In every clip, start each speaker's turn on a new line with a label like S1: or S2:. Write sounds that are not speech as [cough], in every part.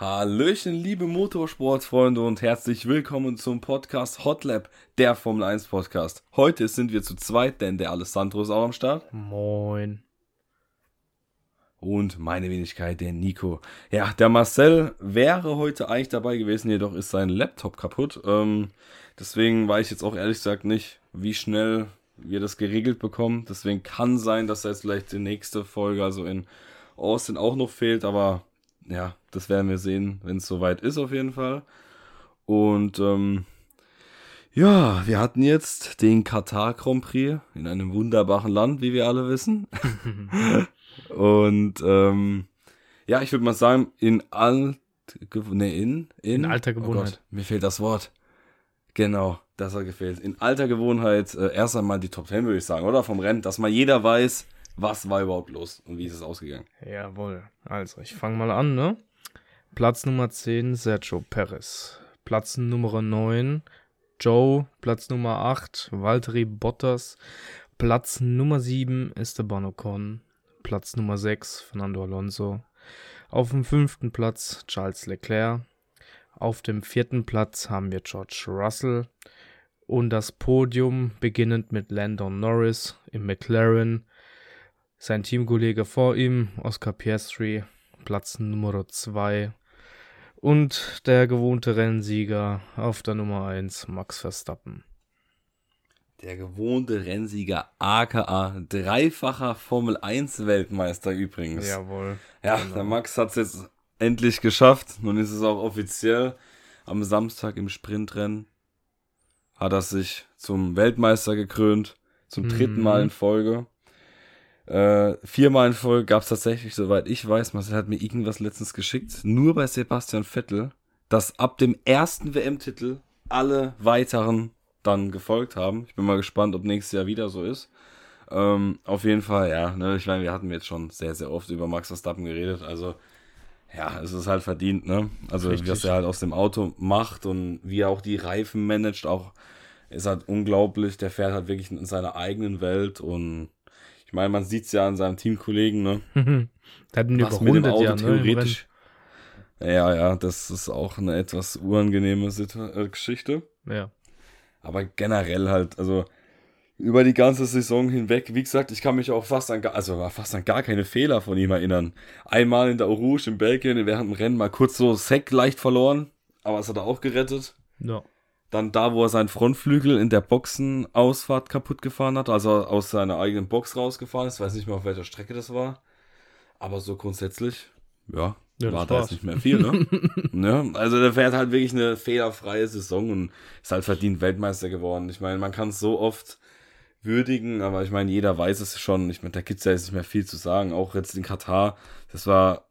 S1: Hallöchen, liebe Motorsportfreunde und herzlich willkommen zum Podcast Hotlap, der Formel 1 Podcast. Heute sind wir zu zweit, denn der Alessandro ist auch am Start.
S2: Moin.
S1: Und meine Wenigkeit, der Nico. Ja, der Marcel wäre heute eigentlich dabei gewesen, jedoch ist sein Laptop kaputt. Ähm, deswegen weiß ich jetzt auch ehrlich gesagt nicht, wie schnell wir das geregelt bekommen. Deswegen kann sein, dass er jetzt vielleicht die nächste Folge, also in Austin, auch noch fehlt, aber ja, das werden wir sehen, wenn es soweit ist auf jeden Fall. Und ähm, ja, wir hatten jetzt den Katar Grand Prix in einem wunderbaren Land, wie wir alle wissen. [laughs] Und ähm, ja, ich würde mal sagen, in alt nee, in, in,
S2: In alter
S1: Oh
S2: Gewohnheit.
S1: Gott, mir fehlt das Wort. Genau, das hat gefehlt. In alter Gewohnheit äh, erst einmal die Top 10, würde ich sagen, oder? Vom Rennen, dass mal jeder weiß, was war überhaupt los und wie ist es ausgegangen.
S2: Jawohl. Also, ich fange mal an, ne? Platz Nummer 10, Sergio Perez. Platz Nummer 9, Joe. Platz Nummer 8, Valtteri Bottas. Platz Nummer 7, Esteban Ocon. Platz Nummer 6, Fernando Alonso. Auf dem fünften Platz Charles Leclerc. Auf dem vierten Platz haben wir George Russell. Und das Podium beginnend mit Landon Norris im McLaren. Sein Teamkollege vor ihm, Oscar Piastri, Platz Nummer 2. Und der gewohnte Rennsieger auf der Nummer 1, Max Verstappen.
S1: Der gewohnte Rennsieger, aka dreifacher Formel 1 Weltmeister übrigens.
S2: Jawohl.
S1: Ja,
S2: Genau.
S1: der Max hat es jetzt endlich geschafft. Nun ist es auch offiziell. Am Samstag im Sprintrennen hat er sich zum Weltmeister gekrönt. Zum
S2: Mhm.
S1: dritten Mal in Folge. Äh, viermal in Folge gab es tatsächlich, soweit ich weiß, Marcel hat mir irgendwas letztens geschickt, nur bei Sebastian Vettel, dass ab dem ersten WM-Titel alle weiteren dann gefolgt haben. Ich bin mal gespannt, ob nächstes Jahr wieder so ist. Ähm, auf jeden Fall, ja. Ne, ich meine, wir hatten jetzt schon sehr, sehr oft über Max Verstappen geredet. Also, ja, es ist halt verdient, ne? Also,
S2: Richtig.
S1: was er halt aus dem Auto macht und wie er auch die Reifen managt, auch ist halt unglaublich. Der fährt halt wirklich in seiner eigenen Welt und ich meine, man sieht es ja an seinem Teamkollegen, ne? [laughs]
S2: Der hat ihn
S1: Was mit dem
S2: 100
S1: Auto
S2: Jahre, ne,
S1: theoretisch. Ja, ja, das ist auch eine etwas unangenehme Situ äh, Geschichte.
S2: Ja.
S1: Aber generell halt, also über die ganze Saison hinweg, wie gesagt, ich kann mich auch fast an, also fast an gar keine Fehler von ihm erinnern. Einmal in der Rouge in Belgien während dem Rennen mal kurz so Sack leicht verloren, aber das hat er auch gerettet.
S2: ja.
S1: Dann da, wo er seinen Frontflügel in der Boxenausfahrt kaputt gefahren hat, also aus seiner eigenen Box rausgefahren ist. Ich weiß nicht mehr, auf welcher Strecke das war. Aber so grundsätzlich, ja,
S2: Ja, das
S1: war da jetzt nicht mehr viel, ne? [laughs] ne? Also der fährt halt wirklich eine fehlerfreie Saison und ist halt verdient Weltmeister geworden. Ich meine, man kann es so oft würdigen, aber ich meine, jeder weiß es schon. Ich meine, da gibt's ja jetzt nicht mehr viel zu sagen. Auch jetzt in Katar, das war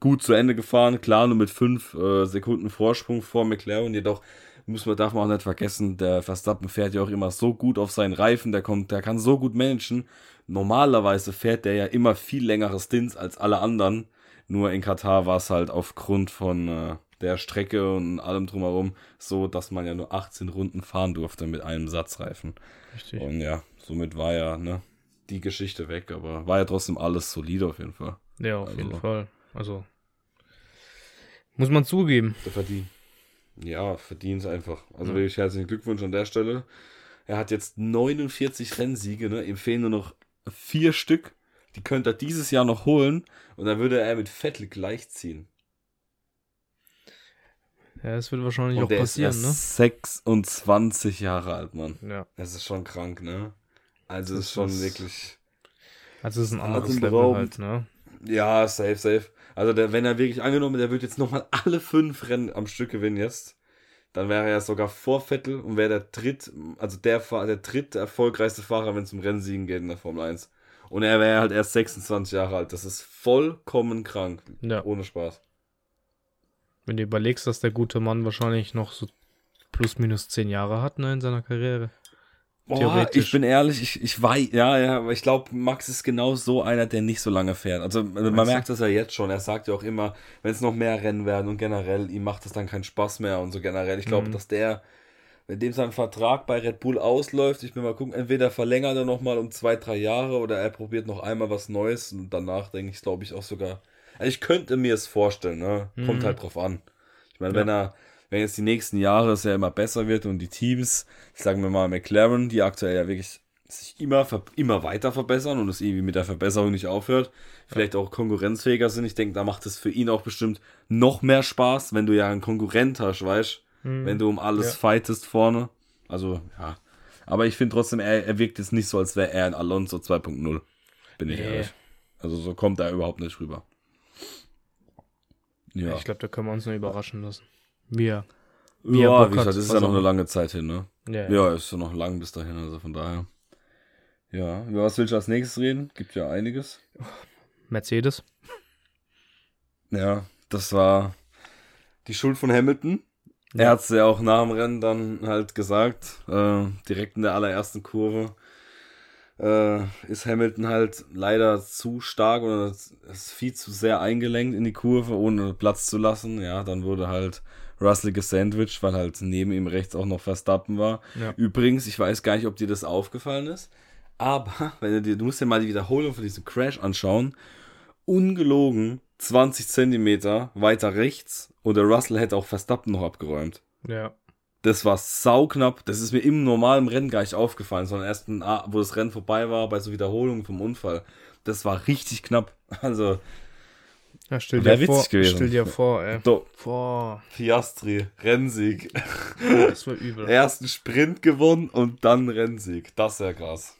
S1: gut zu Ende gefahren, klar, nur mit fünf äh, Sekunden Vorsprung vor McLaren, jedoch muss man, darf man auch nicht vergessen, der Verstappen fährt ja auch immer so gut auf seinen Reifen, der kommt, der kann so gut managen. Normalerweise fährt der ja immer viel längere Stints als alle anderen. Nur in Katar war es halt aufgrund von äh, der Strecke und allem drumherum so, dass man ja nur 18 Runden fahren durfte mit einem Satzreifen.
S2: Richtig.
S1: Und ja, somit war ja ne, die Geschichte weg, aber war ja trotzdem alles solide auf jeden Fall.
S2: Ja, auf
S1: Also-
S2: jeden Fall. Also. Muss man zugeben.
S1: Der verdient. Ja, verdient einfach. Also
S2: Ja.
S1: wirklich herzlichen Glückwunsch an der Stelle. Er hat jetzt 49 Rennsiege, ne? Ihm fehlen nur noch vier Stück. Die könnte er dieses Jahr noch holen und dann würde er mit Vettel gleichziehen.
S2: Ja, es wird wahrscheinlich
S1: Und
S2: auch passieren,
S1: ist
S2: ne?
S1: erst 26 Jahre alt, Mann.
S2: Ja.
S1: Das ist schon krank, ne? Also
S2: Das
S1: ist schon wirklich.
S2: Also es ist ein anderes Level halt, ne?
S1: Ja, safe, safe. Also der, wenn er wirklich angenommen, der wird jetzt nochmal alle fünf Rennen am Stück gewinnen jetzt, dann wäre er sogar vor Vettel und wäre der dritt, also der, der dritt erfolgreichste Fahrer, wenn es um Rennsiegen geht in der Formel 1. Und er wäre halt erst 26 Jahre alt. Das ist vollkommen krank.
S2: Ja.
S1: Ohne Spaß.
S2: Wenn du überlegst, dass der gute Mann wahrscheinlich noch so plus minus zehn Jahre hat, ne, in seiner Karriere.
S1: Boah, ich bin ehrlich, ich, ich weiß, ja, ja, aber ich glaube, Max ist genau so einer, der nicht so lange fährt. Also man
S2: du?
S1: merkt das ja jetzt schon. Er sagt ja auch immer, wenn es noch mehr Rennen werden und generell, ihm macht das dann keinen Spaß mehr und so generell. Ich glaube,
S2: Mhm.
S1: dass der, wenn dem sein Vertrag bei Red Bull ausläuft, ich will mal gucken, entweder verlängert er nochmal um zwei, drei Jahre oder er probiert noch einmal was Neues und danach denke ich, glaube ich, auch sogar Also ich könnte mir es vorstellen, ne? Kommt
S2: Mhm.
S1: halt drauf an. Ich meine,
S2: Ja.
S1: wenn er, wenn jetzt die nächsten Jahre es ja immer besser wird und die Teams, sagen wir mal McLaren, die aktuell ja wirklich sich immer, immer weiter verbessern und es irgendwie mit der Verbesserung nicht aufhört, vielleicht auch konkurrenzfähiger sind. Ich denke, da macht es für ihn auch bestimmt noch mehr Spaß, wenn du ja einen Konkurrent hast, weißt
S2: Mhm.
S1: wenn du um alles
S2: Ja.
S1: fightest vorne. Also, ja. Aber ich finde trotzdem, er, er wirkt jetzt nicht so, als wäre er ein Alonso 2.0. Bin ich
S2: Nee.
S1: ehrlich. Also so kommt er überhaupt nicht rüber. Ja.
S2: Ich glaube, da können wir uns nur überraschen lassen. Wir.
S1: ja,
S2: wie er
S1: gesagt, das ist ja noch
S2: auch
S1: eine lange Zeit hin, ne?
S2: Ja.
S1: Ja, ist ja noch lang bis dahin, also von daher. Ja, über was willst du als nächstes reden? Gibt ja einiges.
S2: Mercedes.
S1: Ja, das war die Schuld von Hamilton. Er
S2: Ja.
S1: hat es ja auch nach dem Rennen dann halt gesagt, äh, direkt in der allerersten Kurve äh, ist Hamilton halt leider zu stark oder ist viel zu sehr eingelenkt in die Kurve, ohne Platz zu lassen. Ja, dann wurde halt Russell gesandwiched, weil halt neben ihm rechts auch noch Verstappen war.
S2: Ja.
S1: Übrigens, ich weiß gar nicht, ob dir das aufgefallen ist, aber [laughs] wenn du dir, du musst dir mal die Wiederholung von diesem Crash anschauen, ungelogen 20 Zentimeter weiter rechts und der Russell hätte auch Verstappen noch abgeräumt.
S2: Ja.
S1: Das war sauknapp. Das ist mir im normalen Rennen gar nicht aufgefallen, sondern erst, ein, wo das Rennen vorbei war, bei so Wiederholungen vom Unfall. Das war richtig knapp. [laughs] Also,
S2: ja stell dir vor,
S1: witzig gewesen.
S2: stell dir vor, ey.
S1: do,
S2: Boah,
S1: Piastri, Rennsieg.
S2: das war übel.
S1: Ersten Sprint gewonnen und dann Rennsieg. Das ist ja krass.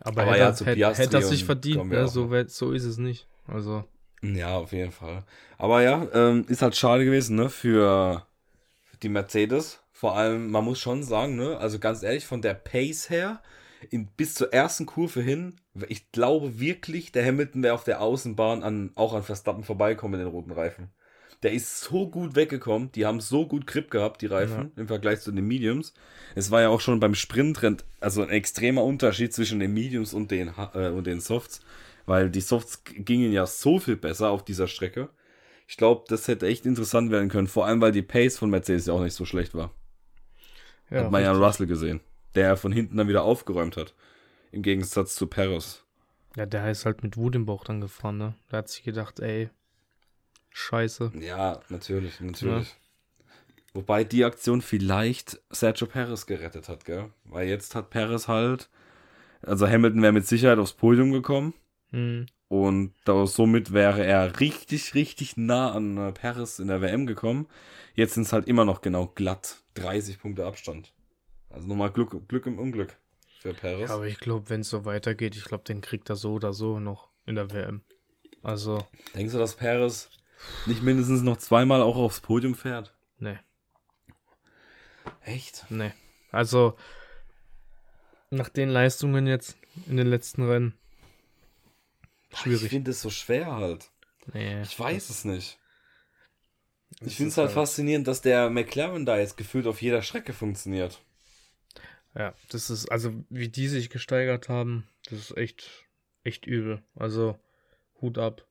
S2: Aber,
S1: Aber
S2: hätte,
S1: ja,
S2: er- hätte, hätte er sich verdient, ne? so, so ist es nicht. Also,
S1: Ja, auf jeden Fall. Aber ja, ähm, ist halt schade gewesen, ne, für die Mercedes. Vor allem, man muss schon sagen, ne, also ganz ehrlich, von der Pace her, in, bis zur ersten Kurve hin, ich glaube wirklich, der Hamilton wäre auf der Außenbahn an, auch an Verstappen vorbeikommen in den roten Reifen. Der ist so gut weggekommen, die haben so gut Grip gehabt, die Reifen, im Vergleich zu den Mediums. Es war ja auch schon beim Sprintrennen, also ein extremer Unterschied zwischen den Mediums und den, äh, und den Softs, weil die Softs gingen ja so viel besser auf dieser Strecke. Ich glaube, das hätte echt interessant werden können, vor allem weil die Pace von Mercedes ja auch nicht so schlecht war.
S2: ja.
S1: hat man ja an
S2: richtig.
S1: Russell gesehen, der von hinten dann wieder aufgeräumt hat. Im Gegensatz zu Perez.
S2: ja, der ist halt mit Wut im Bauch dann gefahren, ne? Der hat sich gedacht, ey, scheiße.
S1: Ja, natürlich, natürlich. Wobei die Aktion vielleicht Sergio Perez gerettet hat, gell? Weil jetzt hat Perez halt, also Hamilton wäre mit Sicherheit aufs Podium gekommen
S2: Hm.
S1: und da, somit wäre er richtig, richtig nah an äh, Perez in der WM gekommen. Jetzt sind es halt immer noch genau glatt 30 Punkte Abstand. Also nochmal Glück, Glück im Unglück für Perez.
S2: Ja, aber ich glaube, wenn es so weitergeht, ich glaube, den kriegt er so oder so noch in der WM. Also,
S1: Denkst du, dass Perez nicht mindestens noch zweimal auch aufs Podium fährt?
S2: ne,
S1: Echt?
S2: ne. Also, nach den Leistungen jetzt in den letzten Rennen,
S1: Ich
S2: schwierig.
S1: finde es so schwer halt.
S2: Nee.
S1: Ich weiß es nicht. Ich finde es halt
S2: halt-
S1: faszinierend, dass der McLaren da jetzt gefühlt auf jeder Strecke funktioniert.
S2: Ja, das ist, also wie die sich gesteigert haben, das ist echt, echt übel. Also, Hut ab.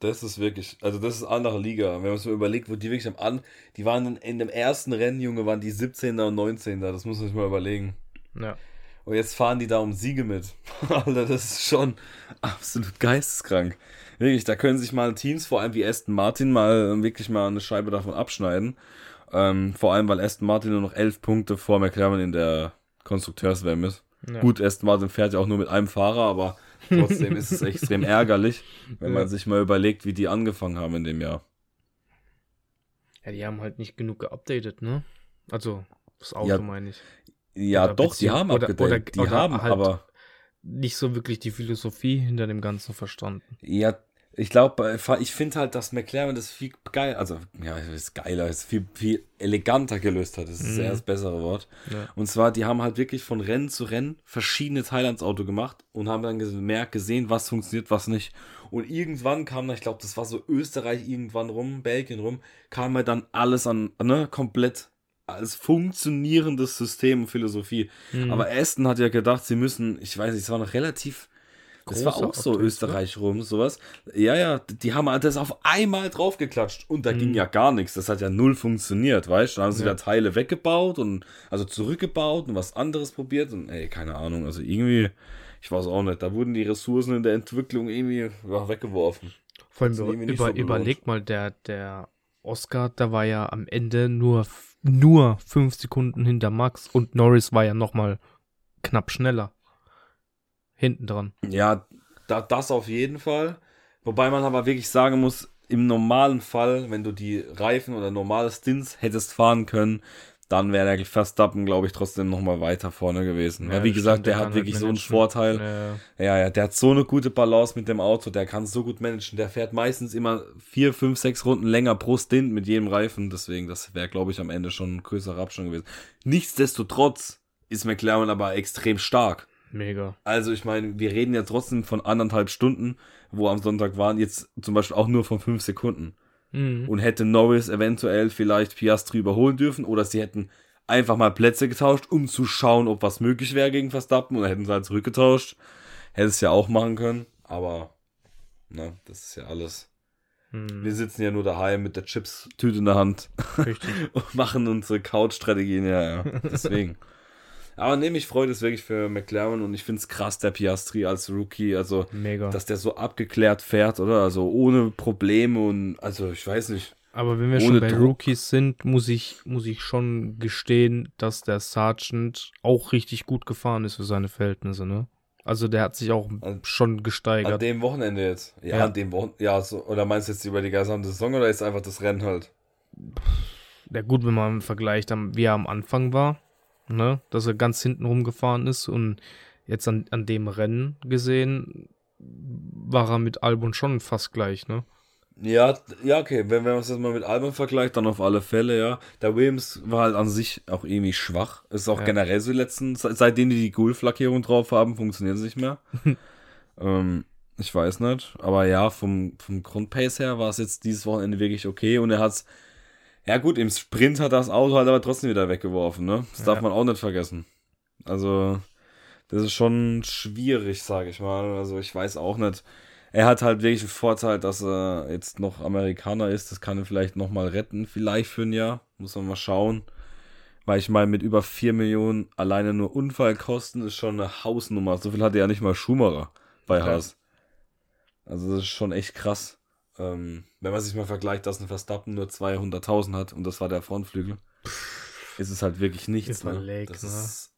S1: Das ist wirklich, also das ist andere Liga. Wenn man sich mal überlegt, wo die wirklich am An, die waren in, in dem ersten Rennen, Junge, waren die 17. und 19. Das muss man sich mal überlegen.
S2: Ja.
S1: Und jetzt fahren die da um Siege mit. [laughs] Alter, das ist schon absolut geisteskrank. Wirklich, da können sich mal Teams, vor allem wie Aston Martin, mal wirklich mal eine Scheibe davon abschneiden. Ähm, vor allem, weil Aston Martin nur noch elf Punkte vor McLaren in der Konstrukteurswärme ist.
S2: ja.
S1: Gut, Aston Martin fährt ja auch nur mit einem Fahrer, aber trotzdem ist es [laughs] extrem ärgerlich, wenn man
S2: Ja.
S1: sich mal überlegt, wie die angefangen haben in dem Jahr.
S2: Ja, die haben halt nicht genug geupdatet, ne? Also, das Auto
S1: Ja,
S2: meine ich.
S1: Ja,
S2: Oder
S1: doch, die haben
S2: oder-
S1: abgedatet.
S2: oder-
S1: die
S2: oder
S1: haben,
S2: halt-
S1: aber
S2: Nicht so wirklich die Philosophie hinter dem Ganzen verstanden.
S1: Ja, ich glaube, ich finde halt, dass McLaren das viel geil, also ja, es ist geiler, es ist viel, viel eleganter gelöst hat. Das ist
S2: Mhm.
S1: eher das bessere Wort.
S2: Ja.
S1: Und zwar, die haben halt wirklich von Rennen zu Rennen verschiedene Teile ans Auto gemacht und haben dann gemerkt, gesehen, was funktioniert, was nicht. Und irgendwann kam ich glaube, das war so Österreich irgendwann rum, Belgien rum, kam halt dann alles an, ne, komplett als funktionierendes System und Philosophie.
S2: Mhm.
S1: Aber Aston hat ja gedacht, sie müssen, ich weiß nicht, es war noch relativ das war auch so
S2: Updates, ne?
S1: Österreich rum, sowas. Ja, ja, die haben halt das auf einmal draufgeklatscht und da
S2: Mhm.
S1: ging ja gar nichts. Das hat ja null funktioniert, weißt du? Dann haben sie
S2: Ja.
S1: da Teile weggebaut und also zurückgebaut und was anderes probiert und ey, keine Ahnung. Also irgendwie, ich weiß auch nicht, da wurden die Ressourcen in der Entwicklung irgendwie weggeworfen.
S2: Vor allem über, so überleg mal, der, der Oscar, da war ja am Ende nur, nur fünf Sekunden hinter Max und Norris war ja nochmal knapp schneller. Hinten dran.
S1: Ja, da, das auf jeden Fall. Wobei man aber wirklich sagen muss, im normalen Fall, wenn du die Reifen oder normale Stints hättest fahren können, dann wäre der Verstappen, glaube ich, trotzdem noch mal weiter vorne gewesen. Ja, Weil, wie gesagt, der, der hat wirklich halt so einen Vorteil. Ja. ja, ja, der hat so eine gute Balance mit dem Auto, der kann so gut managen. Der fährt meistens immer vier, fünf, sechs Runden länger pro Stint mit jedem Reifen. Deswegen, das wäre, glaube ich, am Ende schon ein größerer Abstand gewesen. Nichtsdestotrotz ist McLaren aber extrem stark.
S2: Mega.
S1: Also, ich meine, wir reden ja trotzdem von anderthalb Stunden, wo am Sonntag waren, jetzt zum Beispiel auch nur von fünf Sekunden. Mhm. Und hätte Norris eventuell vielleicht Piastri überholen dürfen oder sie hätten einfach mal Plätze getauscht, um zu schauen, ob was möglich wäre gegen Verstappen oder hätten sie halt zurückgetauscht. Hätte es ja auch machen können, aber ne, das ist ja alles. Mhm. Wir sitzen ja nur daheim mit der Chips-Tüte in der Hand Richtig. [laughs] und machen unsere Couch-Strategien, ja, ja. [laughs] Deswegen. Aber nee, mich freut es wirklich für McLaren und ich finde es krass, der Piastri als Rookie, also
S2: Mega.
S1: dass der so abgeklärt fährt, oder? Also ohne Probleme und also ich weiß nicht.
S2: Aber wenn wir schon bei Druck. Rookies sind, muss ich, muss ich schon gestehen, dass der Sergeant auch richtig gut gefahren ist für seine Verhältnisse, ne? Also der hat sich auch an, schon gesteigert.
S1: An dem Wochenende jetzt? Ja, ja. an dem Wochenende. Ja, so, oder meinst du jetzt über die gesamte Saison oder ist einfach das Rennen halt?
S2: Ja gut, wenn man vergleicht, wie er am Anfang war, ne? Dass er ganz hinten rumgefahren ist und jetzt an, an dem Rennen gesehen, war er mit Albon schon fast gleich, ne?
S1: Ja, ja, okay. Wenn, wenn man es jetzt mal mit Albon vergleicht, dann auf alle Fälle, ja. Der Williams war halt an sich auch irgendwie schwach. Ist auch ja. generell so die letzten, seitdem die die Gulf-Lackierung drauf haben, funktioniert es nicht mehr. [laughs] ähm, ich weiß nicht. Aber ja, vom, vom Grundpace her war es jetzt dieses Wochenende wirklich okay und er hat es ja gut, im Sprint hat das Auto halt aber trotzdem wieder weggeworfen, ne? Das ja. darf man auch nicht vergessen. Also, das ist schon schwierig, sage ich mal. Also ich weiß auch nicht. Er hat halt wirklich den Vorteil, dass er jetzt noch Amerikaner ist. Das kann er vielleicht nochmal retten, vielleicht für ein Jahr. Muss man mal schauen. Weil ich meine, mit über 4 Millionen alleine nur Unfallkosten ist schon eine Hausnummer. So viel hatte ja nicht mal Schumacher bei. Haas. Also das ist schon echt krass. Ähm, wenn man sich mal vergleicht, dass ein Verstappen nur 200.000 hat und das war der Frontflügel, ist es halt wirklich nichts. Ne? das ne? ist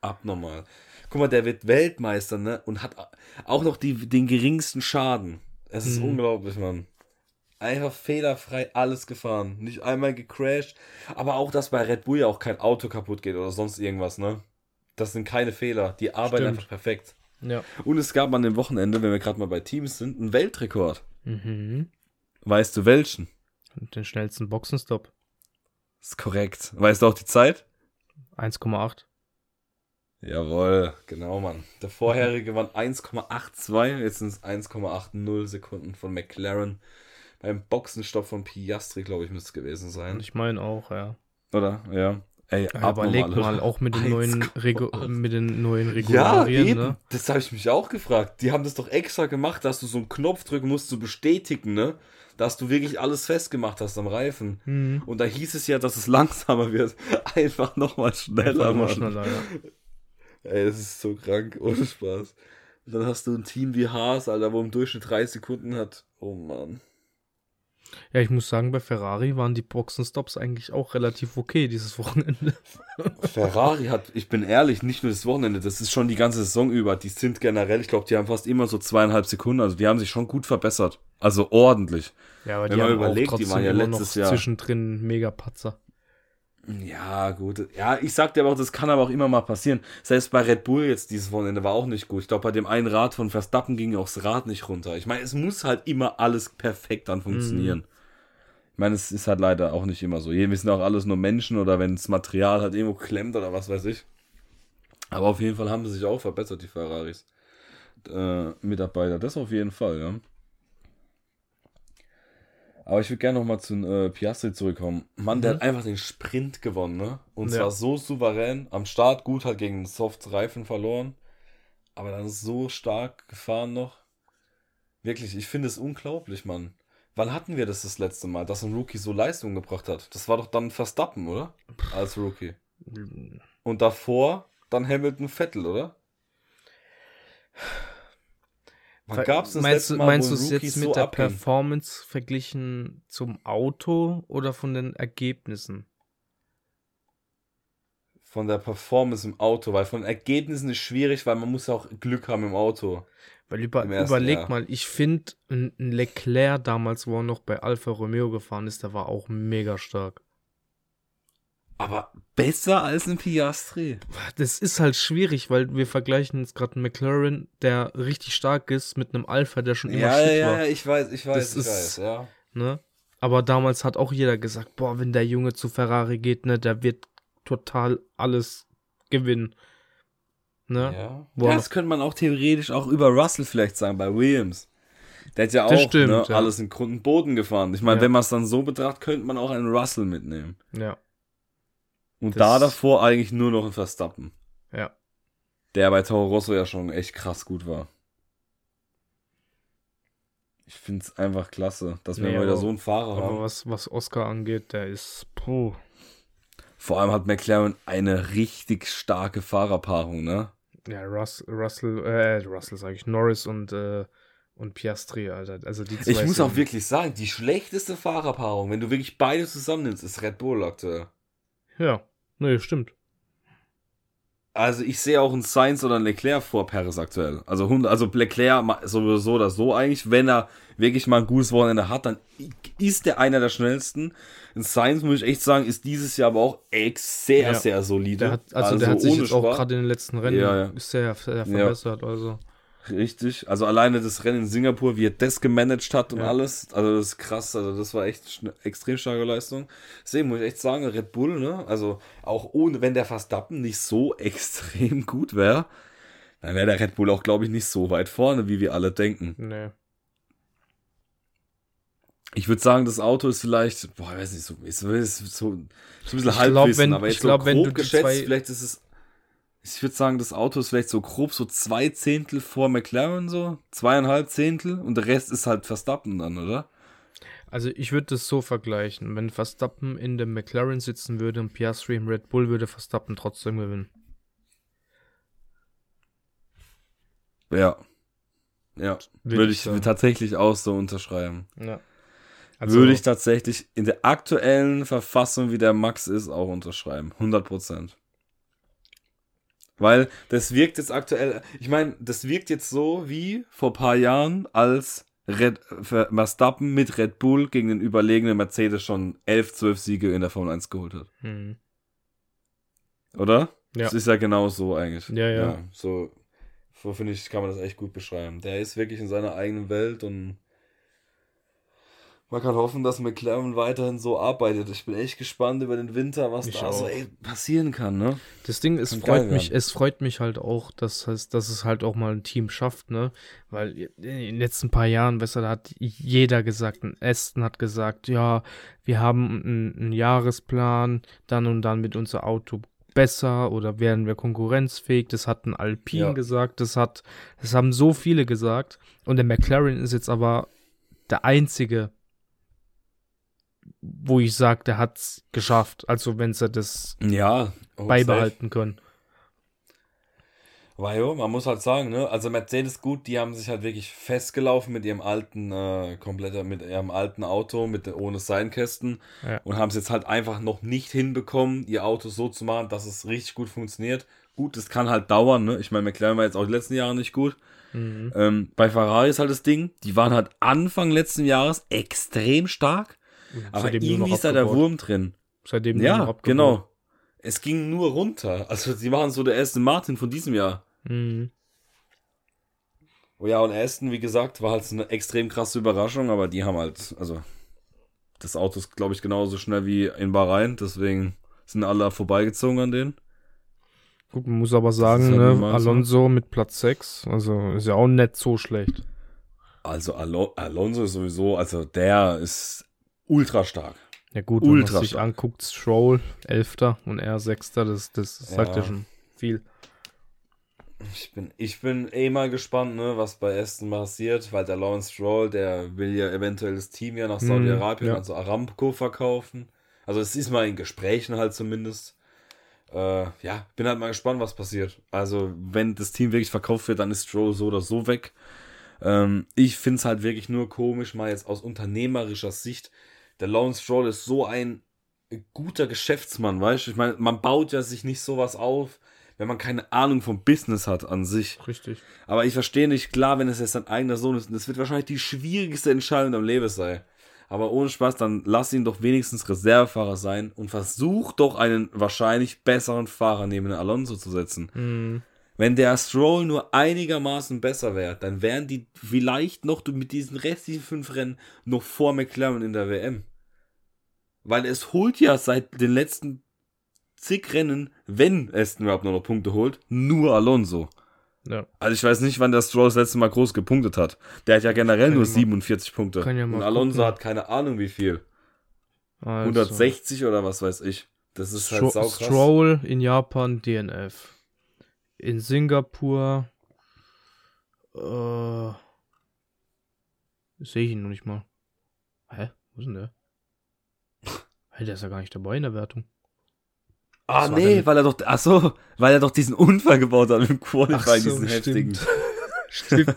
S1: abnormal. Guck mal, der wird Weltmeister, ne? Und hat auch noch die, den geringsten Schaden. Es ist mhm. unglaublich, Mann. Einfach fehlerfrei alles gefahren. Nicht einmal gecrashed. Aber auch, dass bei Red Bull ja auch kein Auto kaputt geht oder sonst irgendwas, ne? Das sind keine Fehler. Die arbeiten Stimmt. einfach perfekt.
S2: Ja.
S1: Und es gab an dem Wochenende, wenn wir gerade mal bei Teams sind, einen Weltrekord. Mhm. Weißt du welchen?
S2: Den schnellsten Boxenstopp.
S1: Ist korrekt. Weißt du auch die Zeit?
S2: 1,8.
S1: Jawohl, genau, Mann. Der vorherige waren 1,82, jetzt sind es 1,80 Sekunden von McLaren. Beim Boxenstopp von Piastri, glaube ich, müsste es gewesen sein.
S2: Ich meine auch, ja.
S1: Oder? Ja.
S2: Ey, ja, überleg mal, auch mit den neuen, Regu mit den neuen Regularien. Ja, eben. Ne?
S1: Das habe ich mich auch gefragt. Die haben das doch extra gemacht, dass du so einen Knopf drücken musst, zu bestätigen, ne? Dass du wirklich alles festgemacht hast am Reifen. Mhm. Und da hieß es ja, dass es langsamer wird. [laughs] Einfach nochmal schneller. Einfach schneller, ja. Ey, das ist so krank, ohne Spaß. Und dann hast du ein Team wie Haas, Alter, wo im Durchschnitt drei Sekunden hat. Oh Mann.
S2: Ja, ich muss sagen, bei Ferrari waren die Boxenstops eigentlich auch relativ okay dieses [laughs] Wochenende.
S1: Ferrari hat, ich bin ehrlich, nicht nur das Wochenende, das ist schon die ganze Saison über. Die sind generell, ich glaube, die haben fast immer so zweieinhalb Sekunden, also die haben sich schon gut verbessert. Also ordentlich.
S2: Ja, aber Wenn die man haben überlegt, auch die waren ja letztes Jahr zwischendrin mega Patzer.
S1: Ja, gut. Ja, ich sag dir aber auch, das kann aber auch immer mal passieren. Selbst bei Red Bull jetzt dieses Wochenende war auch nicht gut. Ich glaube, bei dem einen Rad von Verstappen ging auch das Rad nicht runter. Ich meine, es muss halt immer alles perfekt dann funktionieren. Mhm. Ich meine, es ist halt leider auch nicht immer so. Wir sind auch alles nur Menschen oder wenn das Material halt irgendwo klemmt oder was weiß ich. Aber auf jeden Fall haben sie sich auch verbessert, die Ferraris. Äh, Mitarbeiter, das auf jeden Fall, ja. Aber ich würde gerne nochmal zu äh, Piastri zurückkommen. Mann, mhm. der hat einfach den Sprint gewonnen, ne? Und ja. zwar so souverän. Am Start gut, hat gegen Soft Reifen verloren. Aber dann so stark gefahren noch. Wirklich, ich finde es unglaublich, Mann. Wann hatten wir das das letzte Mal, dass ein Rookie so Leistung gebracht hat? Das war doch dann Verstappen, oder? Als Rookie. Und davor dann Hamilton Vettel, oder? Wann gab's das
S2: meinst du,
S1: Mal,
S2: meinst du es jetzt
S1: so
S2: mit der
S1: abging?
S2: Performance verglichen zum Auto oder von den Ergebnissen?
S1: Von der Performance im Auto, weil von Ergebnissen ist schwierig, weil man muss auch Glück haben im Auto.
S2: Weil über, überleg
S1: Jahr.
S2: mal, ich finde, ein Leclerc damals, wo er noch bei Alfa Romeo gefahren ist, der war auch mega stark.
S1: Aber besser als ein Piastri.
S2: Das ist halt schwierig, weil wir vergleichen jetzt gerade einen McLaren, der richtig stark ist, mit einem Alpha, der schon immer
S1: Ja,
S2: shit
S1: ja,
S2: war.
S1: ja, ich weiß, ich weiß,
S2: Das
S1: ich
S2: ist-
S1: weiß, ja.
S2: Ne? Aber damals hat auch jeder gesagt, boah, wenn der Junge zu Ferrari geht, ne, der wird total alles gewinnen. Ne?
S1: Ja.
S2: Boah.
S1: ja, das könnte man auch theoretisch auch über Russell vielleicht sagen, bei Williams. Der hat ja auch
S2: Das stimmt,
S1: ne,
S2: ja.
S1: alles in Grund und Boden gefahren. Ich meine,
S2: Ja.
S1: wenn man es dann so betrachtet, könnte man auch einen Russell mitnehmen.
S2: Ja,
S1: Und
S2: Das-
S1: da davor eigentlich nur noch ein Verstappen.
S2: ja.
S1: Der bei Toro Rosso ja schon echt krass gut war. Ich finde es einfach klasse, dass wir
S2: Nee,
S1: mal wieder so einen Fahrer
S2: Aber
S1: haben.
S2: was, was Oscar angeht, der ist, puh.
S1: Vor allem hat McLaren eine richtig starke Fahrerpaarung, ne?
S2: Ja, Russ, Russell, äh, Russell sage ich, Norris und, äh, und Piastri, Alter. Also die zwei
S1: Ich muss auch wirklich sagen, die schlechteste Fahrerpaarung, wenn du wirklich beide zusammennimmst, ist Red Bull aktuell.
S2: Ja, nee, stimmt.
S1: Also ich sehe auch einen Sainz oder einen Leclerc vor Perez aktuell. Also, also Leclerc ma- sowieso oder so eigentlich, wenn er wirklich mal ein gutes Wochenende hat, dann ist der einer der schnellsten. Ein Sainz, muss ich echt sagen, ist dieses Jahr aber auch ex sehr,
S2: Ja.
S1: sehr solide.
S2: Der hat, also, der hat sich jetzt auch gerade in den letzten Rennen
S1: Ja, ja.
S2: sehr, sehr verbessert. Also,
S1: Richtig. Also alleine das Rennen in Singapur, wie er das gemanagt hat und
S2: Ja.
S1: alles, also das ist krass. Also das war echt eine extrem starke Leistung. Deswegen muss ich echt sagen, Red Bull, ne? Also auch ohne, wenn der Verstappen nicht so [laughs] extrem gut wäre, dann wäre der Red Bull auch, glaube ich, nicht so weit vorne, wie wir alle denken.
S2: nee.
S1: Ich würde sagen, das Auto ist vielleicht, boah, ich weiß nicht, so, ist, ist so, so ein bisschen
S2: Ich glaub,
S1: Halbwissen,
S2: wenn-
S1: aber jetzt
S2: ich glaub,
S1: so
S2: wenn du
S1: geschätzt,
S2: zwei-
S1: vielleicht ist es, ich würde sagen, das Auto ist vielleicht so grob so zwei Zehntel vor McLaren so, zweieinhalb Zehntel und der Rest ist halt Verstappen dann, oder?
S2: Also ich würde das so vergleichen. Wenn Verstappen in dem McLaren sitzen würde und Piastri im Red Bull, würde Verstappen trotzdem gewinnen.
S1: Ja. Ja,
S2: Würde
S1: würde
S2: ich
S1: ich tatsächlich auch so unterschreiben.
S2: Ja.
S1: würde ich tatsächlich in der aktuellen Verfassung, wie der Max ist, auch unterschreiben. 100 Prozent. Weil das wirkt jetzt aktuell, ich meine, das wirkt jetzt so wie vor ein paar Jahren, als Red, Ver- Verstappen mit Red Bull gegen den überlegenen Mercedes schon 11, 12 Siege in der Formel 1 geholt hat.
S2: Hm.
S1: Oder?
S2: Ja.
S1: Das ist ja genau so eigentlich.
S2: Ja, ja.
S1: so, so finde ich, kann man das echt gut beschreiben. Der ist wirklich in seiner eigenen Welt und man kann hoffen, dass McLaren weiterhin so arbeitet. Ich bin echt gespannt über den Winter, was
S2: Ich
S1: da so ey, passieren kann, ne?
S2: Das Ding, es
S1: Kann
S2: freut mich,
S1: werden.
S2: es freut mich halt auch, dass es, dass es halt auch mal ein Team schafft, ne? Weil in den letzten paar Jahren, besser, da hat jeder gesagt, ein Aston hat gesagt, ja, wir haben einen, einen Jahresplan, dann und dann mit unser Auto besser oder werden wir konkurrenzfähig. Das hat ein Alpine
S1: Ja.
S2: gesagt, das hat, das haben so viele gesagt. Und der McLaren ist jetzt aber der einzige, wo ich sage, der hat's geschafft. Also wenn sie das
S1: Ja.
S2: beibehalten können.
S1: Weil jo, man muss halt sagen, ne, also Mercedes gut, die haben sich halt wirklich festgelaufen mit ihrem alten, äh, kompletter, mit ihrem alten Auto, mit ohne Seinkästen
S2: Ja.
S1: und haben es jetzt halt einfach noch nicht hinbekommen, ihr Auto so zu machen, dass es richtig gut funktioniert. Gut, das kann halt dauern, ne? Ich meine, McLaren war jetzt auch die letzten Jahre nicht gut.
S2: Mhm.
S1: Ähm, bei Ferrari ist halt das Ding, die waren halt Anfang letzten Jahres extrem stark, aber
S2: Seitdem
S1: irgendwie ist da der. Wurm drin.
S2: Seitdem
S1: Ja, genau. Es ging nur runter. Also sie waren so der erste Martin von diesem Jahr.
S2: Mhm.
S1: Oh ja, und Aston, wie gesagt, war halt eine extrem krasse Überraschung, aber die haben halt, also das Auto ist, glaube ich, genauso schnell wie in Bahrain, deswegen sind alle vorbeigezogen an denen.
S2: Gut, man muss aber sagen,
S1: halt
S2: ne,
S1: so.
S2: Alonso mit Platz 6, also ist ja auch nicht so schlecht.
S1: Also Alo Alonso ist sowieso, also der ist ultra stark.
S2: Ja gut,
S1: Ultra
S2: wenn man sich anguckt, Stroll 11. und er 6. Das, das sagt ja
S1: Ja.
S2: schon viel.
S1: Ich bin, ich bin eh mal gespannt, ne, was bei Aston passiert, weil der Lawrence Stroll, der will ja eventuell das Team ja nach
S2: Mhm,
S1: Saudi-Arabien,
S2: ja.
S1: also Aramco verkaufen. Also es ist mal in Gesprächen halt zumindest. äh, ja, bin halt mal gespannt, was passiert. Also, wenn das Team wirklich verkauft wird, dann ist Stroll so oder so weg. Ähm, ich finde es halt wirklich nur komisch, mal jetzt aus unternehmerischer Sicht. Der Lawrence Stroll ist so ein guter Geschäftsmann, weißt du? Ich meine, man baut ja sich nicht sowas auf, wenn man keine Ahnung vom Business hat an sich.
S2: Richtig.
S1: Aber ich verstehe nicht, klar, wenn es jetzt sein eigener Sohn ist, das wird wahrscheinlich die schwierigste Entscheidung im Leben sein. Aber ohne Spaß, dann lass ihn doch wenigstens Reservefahrer sein und versuch doch einen wahrscheinlich besseren Fahrer neben den Alonso zu setzen.
S2: Mhm.
S1: Wenn der Stroll nur einigermaßen besser wäre, dann wären die vielleicht noch mit diesen restlichen fünf Rennen noch vor McLaren in der WM. Weil es holt ja seit den letzten zig Rennen, wenn Aston überhaupt noch Punkte holt, nur Alonso.
S2: Ja.
S1: Also ich weiß nicht, wann der Stroll das letzte Mal groß gepunktet hat. Der hat ja generell nur
S2: ja mal-
S1: 47 Punkte.
S2: ja
S1: Und Alonso
S2: gucken.
S1: hat keine Ahnung wie viel.
S2: Also,
S1: 160 oder was weiß ich. Das ist halt
S2: Stro
S1: saukrass.
S2: Stroll in Japan DNF. In Singapur äh, sehe ich ihn noch nicht mal. Hä? Wo ist denn der? Hä, der ist ja gar nicht dabei in der Wertung.
S1: Ah
S2: Was
S1: nee, weil er doch, ach so, weil er doch diesen Unfall gebaut hat im Qualifying,
S2: so,
S1: diesen heftigen.
S2: stimmt.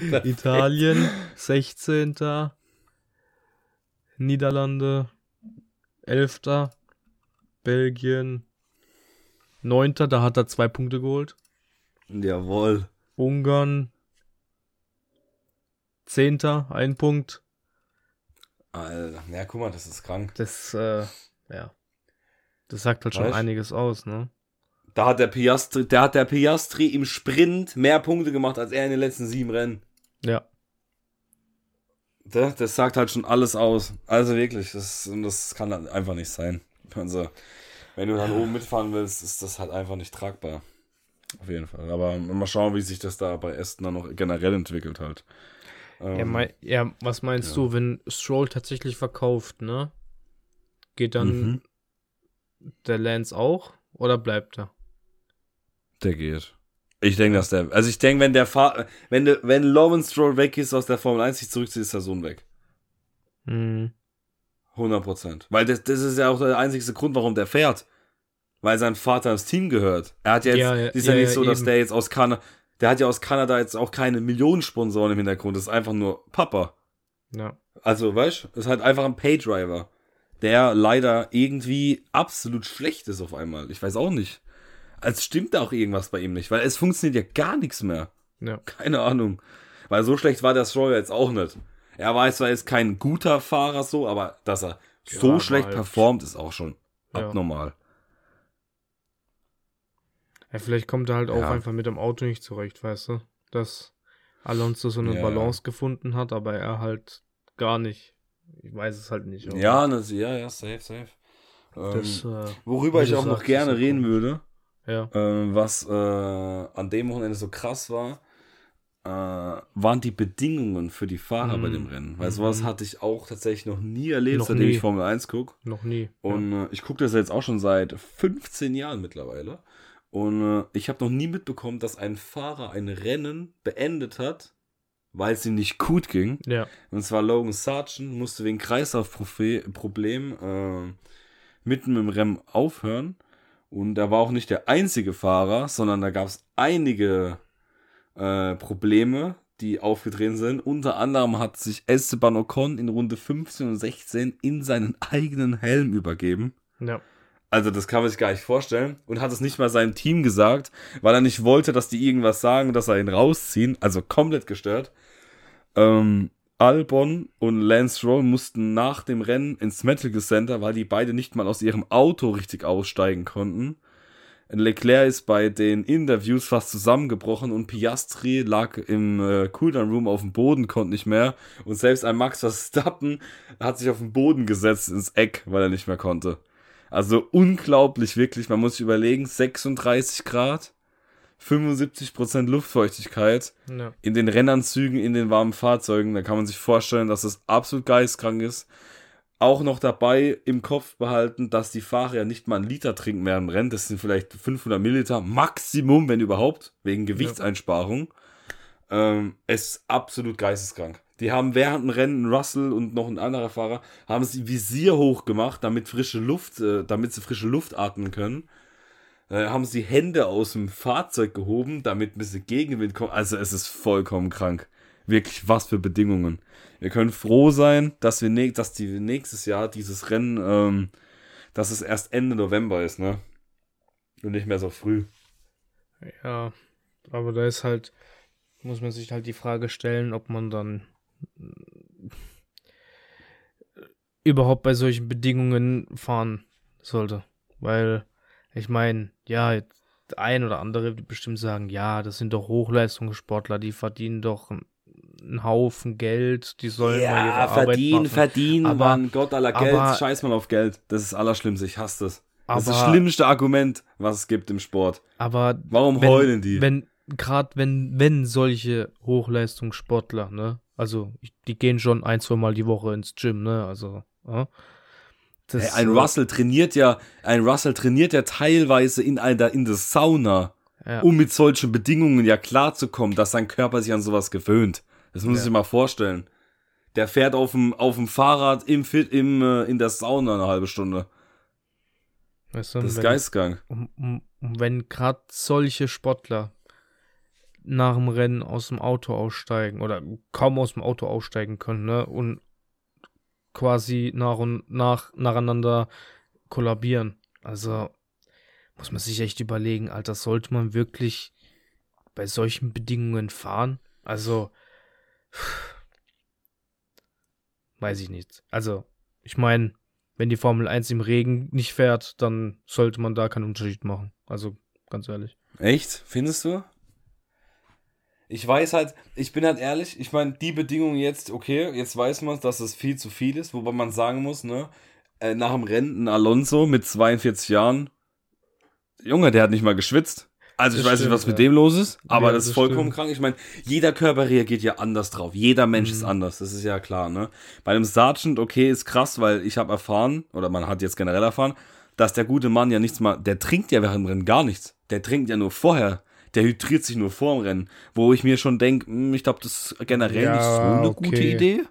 S2: [laughs] Italien 16. Niederlande 11. Belgien 9. Da hat er zwei Punkte geholt.
S1: Jawohl.
S2: Ungarn 10. ein Punkt.
S1: Alter, ja, guck mal, das ist krank.
S2: Das, äh, ja. Das sagt halt schon
S1: Weißt?
S2: einiges aus, ne?
S1: Da hat der Piastri, der hat der Piastri im Sprint mehr Punkte gemacht als er in den letzten sieben Rennen.
S2: Ja.
S1: Das, das sagt halt schon alles aus. Also wirklich, das, das kann halt einfach nicht sein. Also, wenn du dann oben mitfahren willst, ist das halt einfach nicht tragbar. Auf jeden Fall. Aber mal schauen, wie sich das da bei Aston dann noch generell entwickelt halt. Ähm,
S2: Ja, mei ja was meinst
S1: ja.
S2: du, wenn Stroll tatsächlich verkauft, ne? Geht dann
S1: Mhm.
S2: der Lance auch oder bleibt er?
S1: Der geht. Ich denke, dass der. Also ich denke, wenn der Fahr wenn der, wenn Lawrence Stroll weg ist aus der Formel 1, sich zurückzieht, ist der Sohn weg.
S2: Hm.
S1: 100 Prozent. Weil das, das ist ja auch der einzigste Grund, warum der fährt. Weil sein Vater ins Team gehört. Er hat ja jetzt,
S2: Ja, ja,
S1: ist ja,
S2: ja,
S1: nicht so, dass
S2: eben.
S1: der jetzt aus Kanada, der hat ja aus Kanada jetzt auch keine Millionen Sponsoren im Hintergrund. Das ist einfach nur Papa.
S2: Ja.
S1: Also, weißt du, ist halt einfach ein Paydriver, der leider irgendwie absolut schlecht ist auf einmal. Ich weiß auch nicht. Als stimmt da auch irgendwas bei ihm nicht, weil es funktioniert ja gar nichts mehr.
S2: Ja.
S1: Keine Ahnung. Weil so schlecht war der Stroll jetzt auch nicht. Er war zwar jetzt kein guter Fahrer so, aber dass er so
S2: Ja,
S1: schlecht
S2: halt.
S1: performt, ist auch schon
S2: Ja.
S1: abnormal.
S2: ja. Vielleicht kommt er halt auch einfach mit dem Auto nicht zurecht, weißt du? Dass Alonso so eine. Balance gefunden hat, aber er halt gar nicht. Ich weiß es halt nicht.
S1: Ja, das, ja, ja, safe, safe. Ähm,
S2: Das, äh,
S1: worüber ich auch noch gerne
S2: ist
S1: reden würde,
S2: ja.
S1: äh, was äh, an dem Wochenende so krass war, äh, waren die Bedingungen für die Fahrer bei
S2: Mhm.
S1: dem Rennen. Weil sowas
S2: Mhm.
S1: hatte ich auch tatsächlich noch nie erlebt,
S2: Noch
S1: seitdem
S2: nie.
S1: ich Formel 1 gucke.
S2: Noch nie.
S1: Und äh, ich gucke das jetzt auch schon seit 15 Jahren mittlerweile. Und äh, ich habe noch nie mitbekommen, dass ein Fahrer ein Rennen beendet hat, weil es ihm nicht gut ging.
S2: ja. ja.
S1: Und zwar Logan Sargent musste wegen Kreislaufproblem äh, mitten im Rennen aufhören. Und er war auch nicht der einzige Fahrer, sondern da gab es einige äh, Probleme, die aufgetreten sind. Unter anderem hat sich Esteban Ocon in Runde 15 und 16 in seinen eigenen Helm übergeben.
S2: Ja.
S1: Also das kann man sich gar nicht vorstellen. Und hat es nicht mal seinem Team gesagt, weil er nicht wollte, dass die irgendwas sagen, dass er ihn rausziehen. Also komplett gestört. Ähm, Albon und Lance Stroll mussten nach dem Rennen ins Medical Center, weil die beide nicht mal aus ihrem Auto richtig aussteigen konnten. Leclerc ist bei den Interviews fast zusammengebrochen und Piastri lag im äh, Cooldown Room auf dem Boden, konnte nicht mehr. Und selbst ein Max Verstappen hat sich auf den Boden gesetzt ins Eck, weil er nicht mehr konnte. Also unglaublich, wirklich. Man muss sich überlegen, 36 Grad, 75% Luftfeuchtigkeit
S2: Ja.
S1: in den Rennanzügen, in den warmen Fahrzeugen. Da kann man sich vorstellen, dass es absolut geistkrank ist. Auch noch dabei im Kopf behalten, dass die Fahrer ja nicht mal einen Liter trinken während dem Rennen. Das sind vielleicht 500 Milliliter Maximum, wenn überhaupt, wegen Gewichtseinsparung. Ähm, es ist absolut geisteskrank. Die haben während dem Rennen Russell und noch ein anderer Fahrer haben sie Visier hochgemacht, damit frische Luft, äh, damit sie frische Luft atmen können. Dann haben sie Hände aus dem Fahrzeug gehoben, damit ein bisschen Gegenwind kommt. Also es ist vollkommen krank. Wirklich, was für Bedingungen. Wir können froh sein, dass wir ne dass die nächstes Jahr dieses Rennen, ähm, dass es erst Ende November ist, ne? Und nicht mehr so früh.
S2: Ja, aber da ist halt, muss man sich halt die Frage stellen, ob man dann überhaupt bei solchen Bedingungen fahren sollte. Weil, ich meine, ja, ein oder andere wird bestimmt sagen, ja, das sind doch Hochleistungssportler, die verdienen doch einen Haufen Geld, die sollen
S1: ja,
S2: mal ihre
S1: verdienen,
S2: Arbeit machen.
S1: verdienen,
S2: Aber-
S1: Mann, Gott aller Geld,
S2: aber-
S1: scheiß mal auf Geld. Das ist das Allerschlimmste, ich hasse das. Das ist das
S2: Aber-
S1: schlimmste Argument, was es gibt im Sport.
S2: Aber
S1: Warum
S2: wenn,
S1: heulen die?
S2: Wenn, gerade wenn, wenn solche Hochleistungssportler, ne, also die gehen schon ein, zwei Mal die Woche ins Gym, ne, also, ja. Das,
S1: Ey, ein Russell trainiert ja, ein Russell trainiert ja teilweise in einer, in der Sauna,
S2: ja,
S1: um mit solchen Bedingungen ja klarzukommen, dass sein Körper sich an sowas gewöhnt. Das muss
S2: Ja.
S1: ich mal vorstellen. Der fährt auf dem, auf dem Fahrrad im Fit, im, äh, in der Sauna eine halbe Stunde.
S2: weißt du,
S1: Das ist
S2: wenn-
S1: geisteskrank.
S2: um, um, um, wenn gerade solche Sportler nach dem Rennen aus dem Auto aussteigen oder kaum aus dem Auto aussteigen können, ne, und quasi nach und nach nacheinander kollabieren. Also muss man sich echt überlegen, Alter, sollte man wirklich bei solchen Bedingungen fahren? Also weiß ich nicht. Also, ich meine, wenn die Formel 1 im Regen nicht fährt, dann sollte man da keinen Unterschied machen. Also, ganz ehrlich.
S1: Echt? Findest du? Ich weiß halt, ich bin halt ehrlich, ich meine, die Bedingungen jetzt, okay, jetzt weiß man, dass es viel zu viel ist, wobei man sagen muss, ne, äh, nach dem Rennen Alonso mit 42 Jahren, Junge, der hat nicht mal geschwitzt. Also ich
S2: Das
S1: weiß nicht,
S2: stimmt,
S1: was mit
S2: ja.
S1: dem los ist, aber
S2: Ja,
S1: das ist
S2: das
S1: vollkommen
S2: stimmt.
S1: krank. Ich meine, jeder Körper reagiert ja anders drauf. Jeder Mensch
S2: Mhm.
S1: ist anders, das ist ja klar, ne? Bei einem Sergeant, okay, ist krass, weil ich habe erfahren, oder man hat jetzt generell erfahren, dass der gute Mann ja nichts mal, der trinkt ja während dem Rennen gar nichts. Der trinkt ja nur vorher. Der hydriert sich nur vor dem Rennen. Wo ich mir schon denke, ich glaube, das ist generell
S2: Ja,
S1: nicht so eine
S2: okay.
S1: gute Idee.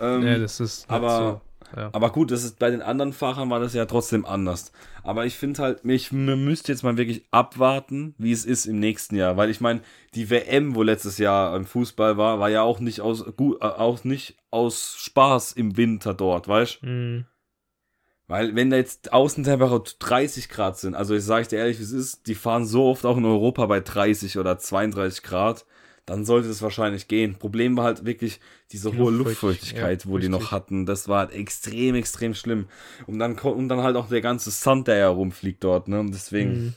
S1: Ähm,
S2: ja, das ist nicht
S1: aber-
S2: so. Ja.
S1: aber gut, das ist bei den anderen Fahrern war das ja trotzdem anders. Aber ich finde halt, man müsste jetzt mal wirklich abwarten, wie es ist im nächsten Jahr. Weil ich meine, die WM, wo letztes Jahr im Fußball war, war ja auch nicht aus, gut, äh, auch nicht aus Spaß im Winter dort, weißt du?
S2: Mhm.
S1: Weil wenn da jetzt Außentemperatur 30 Grad sind, also ich sage dir ehrlich, wie es ist, die fahren so oft auch in Europa bei 30 oder 32 Grad, dann sollte es wahrscheinlich gehen. Problem war halt wirklich diese
S2: Die
S1: hohe
S2: Luftfeucht-
S1: Luftfeuchtigkeit,
S2: ja,
S1: wo die noch
S2: richtig.
S1: hatten. Das war halt extrem, extrem schlimm. Und dann, und dann halt auch der ganze Sand, der ja rumfliegt dort, ne? Und deswegen,
S2: Mhm.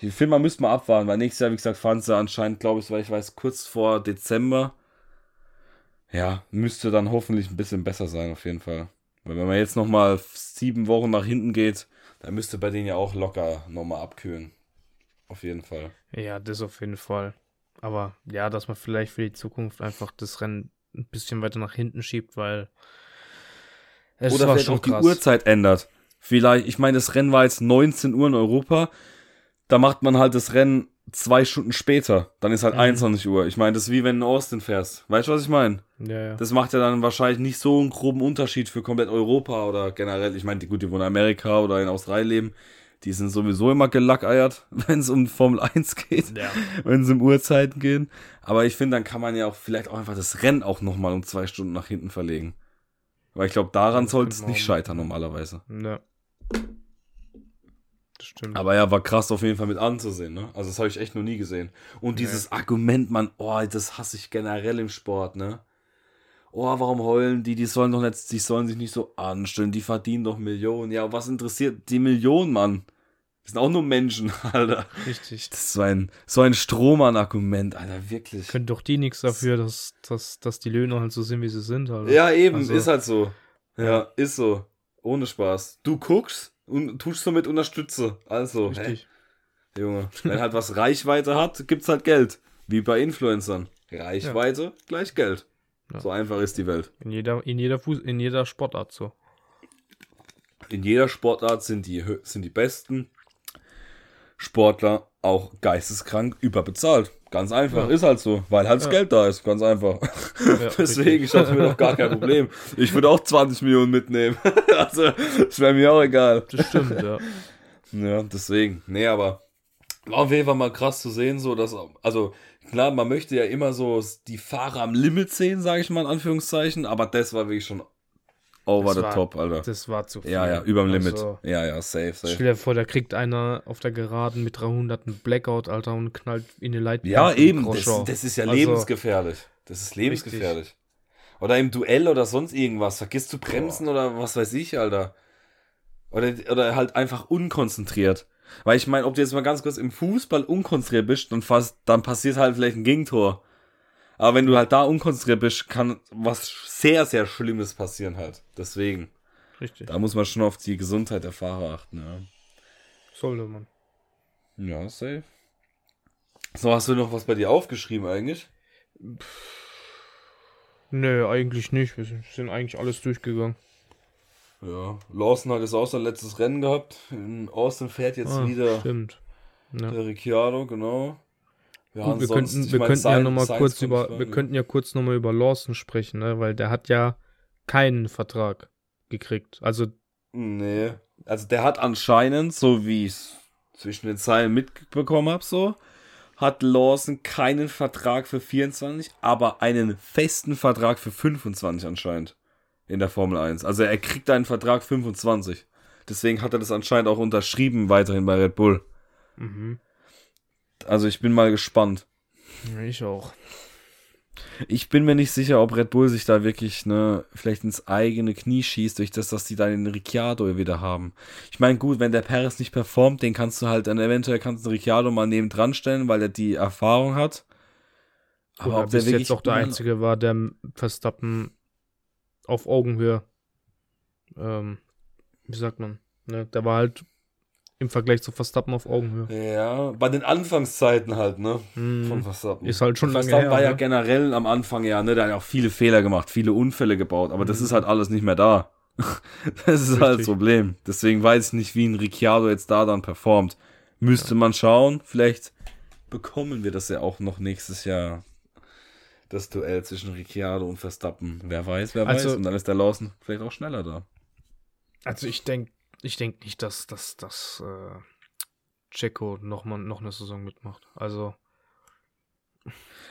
S1: ich finde, man müsste mal abwarten, weil nächstes Jahr, wie gesagt, fahren sie anscheinend, glaube ich, weil ich weiß, kurz vor Dezember. Ja, müsste dann hoffentlich ein bisschen besser sein, auf jeden Fall. Weil wenn man jetzt nochmal sieben Wochen nach hinten geht, dann müsste bei denen ja auch locker nochmal abkühlen. Auf jeden Fall.
S2: Ja, das auf jeden Fall. Aber ja, dass man vielleicht für die Zukunft einfach das Rennen ein bisschen weiter nach hinten schiebt, weil es
S1: Oder vielleicht
S2: schon
S1: auch die. Uhrzeit ändert. Vielleicht, ich meine, das Rennen war jetzt 19 Uhr in Europa. Da macht man halt das Rennen zwei Stunden später. Dann ist halt
S2: Mhm.
S1: 21 Uhr. Ich meine, das ist wie wenn du in Austin fährst. Weißt du, was ich meine?
S2: Ja, ja.
S1: Das macht ja dann wahrscheinlich nicht so einen groben Unterschied für komplett Europa oder generell. Ich meine, die gut, die wohnen in Amerika oder in Australien leben. Die sind sowieso immer gelackeiert, [laughs] wenn es um Formel 1 geht,
S2: ja.
S1: wenn es um Uhrzeiten geht. Aber ich finde, dann kann man ja auch vielleicht auch einfach das Rennen auch nochmal um zwei Stunden nach hinten verlegen. Weil ich glaube, daran sollte es nicht scheitern normalerweise.
S2: ja. Das stimmt.
S1: Aber ja, war krass auf jeden Fall mit anzusehen, ne? Also das habe ich echt noch nie gesehen. Und dieses Argument, man, oh, das hasse ich generell im Sport, ne? Oh, warum heulen die? Die sollen doch nicht, die sollen sich nicht so anstellen, die verdienen doch Millionen. Ja, was interessiert die Millionen, Mann? Das sind auch nur Menschen, [laughs] Alter.
S2: Richtig.
S1: Das ist so ein, so ein Strohmann-Argument, Alter, wirklich.
S2: Können doch die nichts dafür, dass, dass, dass die Löhne halt so sind, wie sie sind. Halt.
S1: Ja, eben,
S2: Also-
S1: ist halt so. Ja, ist so. Ohne Spaß. Du guckst und tust somit Unterstütze. Also, hä?
S2: Richtig.
S1: Junge, wenn halt was Reichweite hat, gibt's halt Geld. Wie bei Influencern. Reichweite gleich Geld.
S2: Ja.
S1: So einfach ist die Welt.
S2: In jeder, in jeder Fuß, in jeder Sportart so.
S1: In jeder Sportart sind die, sind die besten Sportler auch geisteskrank überbezahlt. Ganz einfach,
S2: Ja.
S1: ist halt so, weil halt das
S2: Ja.
S1: Geld da ist, ganz einfach. [laughs]
S2: Ja,
S1: Deswegen, ich habe mir doch gar kein Problem. Ich würde auch 20 Millionen mitnehmen. [laughs] also, das wäre mir auch egal.
S2: Das stimmt, ja.
S1: Ja, deswegen. Nee, aber war auf jeden Fall mal krass zu sehen, so dass, also klar, man möchte ja immer so die Fahrer am Limit sehen, sage ich mal in Anführungszeichen, aber das war wirklich schon over
S2: Das
S1: the
S2: war-
S1: top, Alter.
S2: Das war zu viel.
S1: Ja, ja, überm Limit.
S2: Also,
S1: Ja, ja, safe, safe.
S2: Stell dir vor, da kriegt einer auf der Geraden mit 300 einen Blackout, Alter, und knallt in die Leitplanke.
S1: Ja, eben, das, das ist ja
S2: Also,
S1: lebensgefährlich. Das ist lebensgefährlich. Oder im Duell oder sonst irgendwas. Vergisst du bremsen oder was weiß ich, Alter. Oder, oder halt einfach unkonzentriert. Weil ich meine, ob du jetzt mal ganz kurz im Fußball unkonzentriert bist, dann, fast, dann passiert halt vielleicht ein Gegentor. Aber wenn du halt da unkonzentriert bist, kann was sehr, sehr Schlimmes passieren halt. Deswegen.
S2: Richtig.
S1: Da muss man schon auf die Gesundheit der Fahrer achten, ja.
S2: Sollte man.
S1: Ja, safe. So, hast du noch was bei dir aufgeschrieben eigentlich?
S2: Nö, eigentlich nicht. Wir sind eigentlich alles durchgegangen.
S1: Ja, Lawson hat jetzt auch sein letztes Rennen gehabt. In Austin fährt jetzt
S2: Ah,
S1: wieder
S2: Stimmt. Ja.
S1: der Ricciardo, genau. Ja,
S2: Gut, wir könnten, wir ja noch mal kurz über, wir könnten ja kurz noch mal über Lawson sprechen, ne? weil der hat ja keinen Vertrag gekriegt. Also,
S1: Nee. Also der hat anscheinend, so wie ich es zwischen den Zeilen mitbekommen habe, so, hat Lawson keinen Vertrag für 24, aber einen festen Vertrag für 25 anscheinend in der Formel 1. Also er kriegt einen Vertrag 25. Deswegen hat er das anscheinend auch unterschrieben weiterhin bei Red Bull.
S2: mhm.
S1: Also ich bin mal gespannt.
S2: Ich auch.
S1: Ich bin mir nicht sicher, ob Red Bull sich da wirklich ne, vielleicht ins eigene Knie schießt, durch das, dass die dann den Ricciardo wieder haben. Ich meine, gut, wenn der Perez nicht performt, den kannst du halt dann eventuell kannst du Ricciardo mal neben dran stellen, weil er die Erfahrung hat.
S2: Aber
S1: ob
S2: ob bis jetzt auch der Einzige war, der Verstappen auf Augenhöhe, ähm, wie sagt man, ne? der war halt im Vergleich zu Verstappen auf Augenhöhe.
S1: Ja, bei den Anfangszeiten halt, ne? Von
S2: Mhm.
S1: Verstappen.
S2: Ist halt schon lange
S1: Verstappen
S2: her.
S1: war ja
S2: ne?
S1: generell am Anfang ja, ne? Der hat ja auch viele Fehler gemacht, viele Unfälle gebaut, aber das
S2: Mhm.
S1: ist halt alles nicht mehr da. [laughs] das ist halt das
S2: Richtig.
S1: Problem. Deswegen weiß ich nicht, wie ein Ricciardo jetzt da dann performt. Müsste man schauen. Vielleicht bekommen wir das ja auch noch nächstes Jahr. Das Duell zwischen Ricciardo und Verstappen. Wer weiß, wer
S2: Also-
S1: weiß. Und dann ist der Lawson vielleicht auch schneller da.
S2: Also ich denke ich denk nicht, dass, dass, dass äh, Checo noch, mal, noch eine Saison mitmacht. Also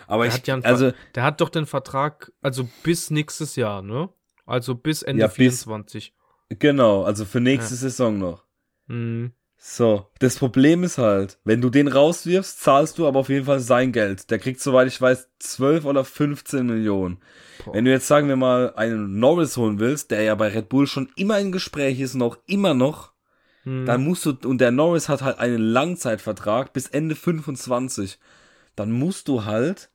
S1: Aber
S2: Der
S1: ich,
S2: hat ja einen
S1: also,
S2: der hat doch den Vertrag, also bis nächstes Jahr, ne? Also bis Ende
S1: Ja, bis-
S2: 24.
S1: genau, also für nächste
S2: Ja.
S1: Saison noch.
S2: Mhm.
S1: So, das Problem ist halt, wenn du den rauswirfst, zahlst du aber auf jeden Fall sein Geld. Der kriegt, soweit ich weiß, 12 oder 15 Millionen.
S2: Boah.
S1: Wenn du jetzt, sagen wir mal, einen Norris holen willst, der ja bei Red Bull schon immer im Gespräch ist und auch immer noch,
S2: Mhm.
S1: dann musst du, und der Norris hat halt einen Langzeitvertrag bis Ende 25, dann musst du halt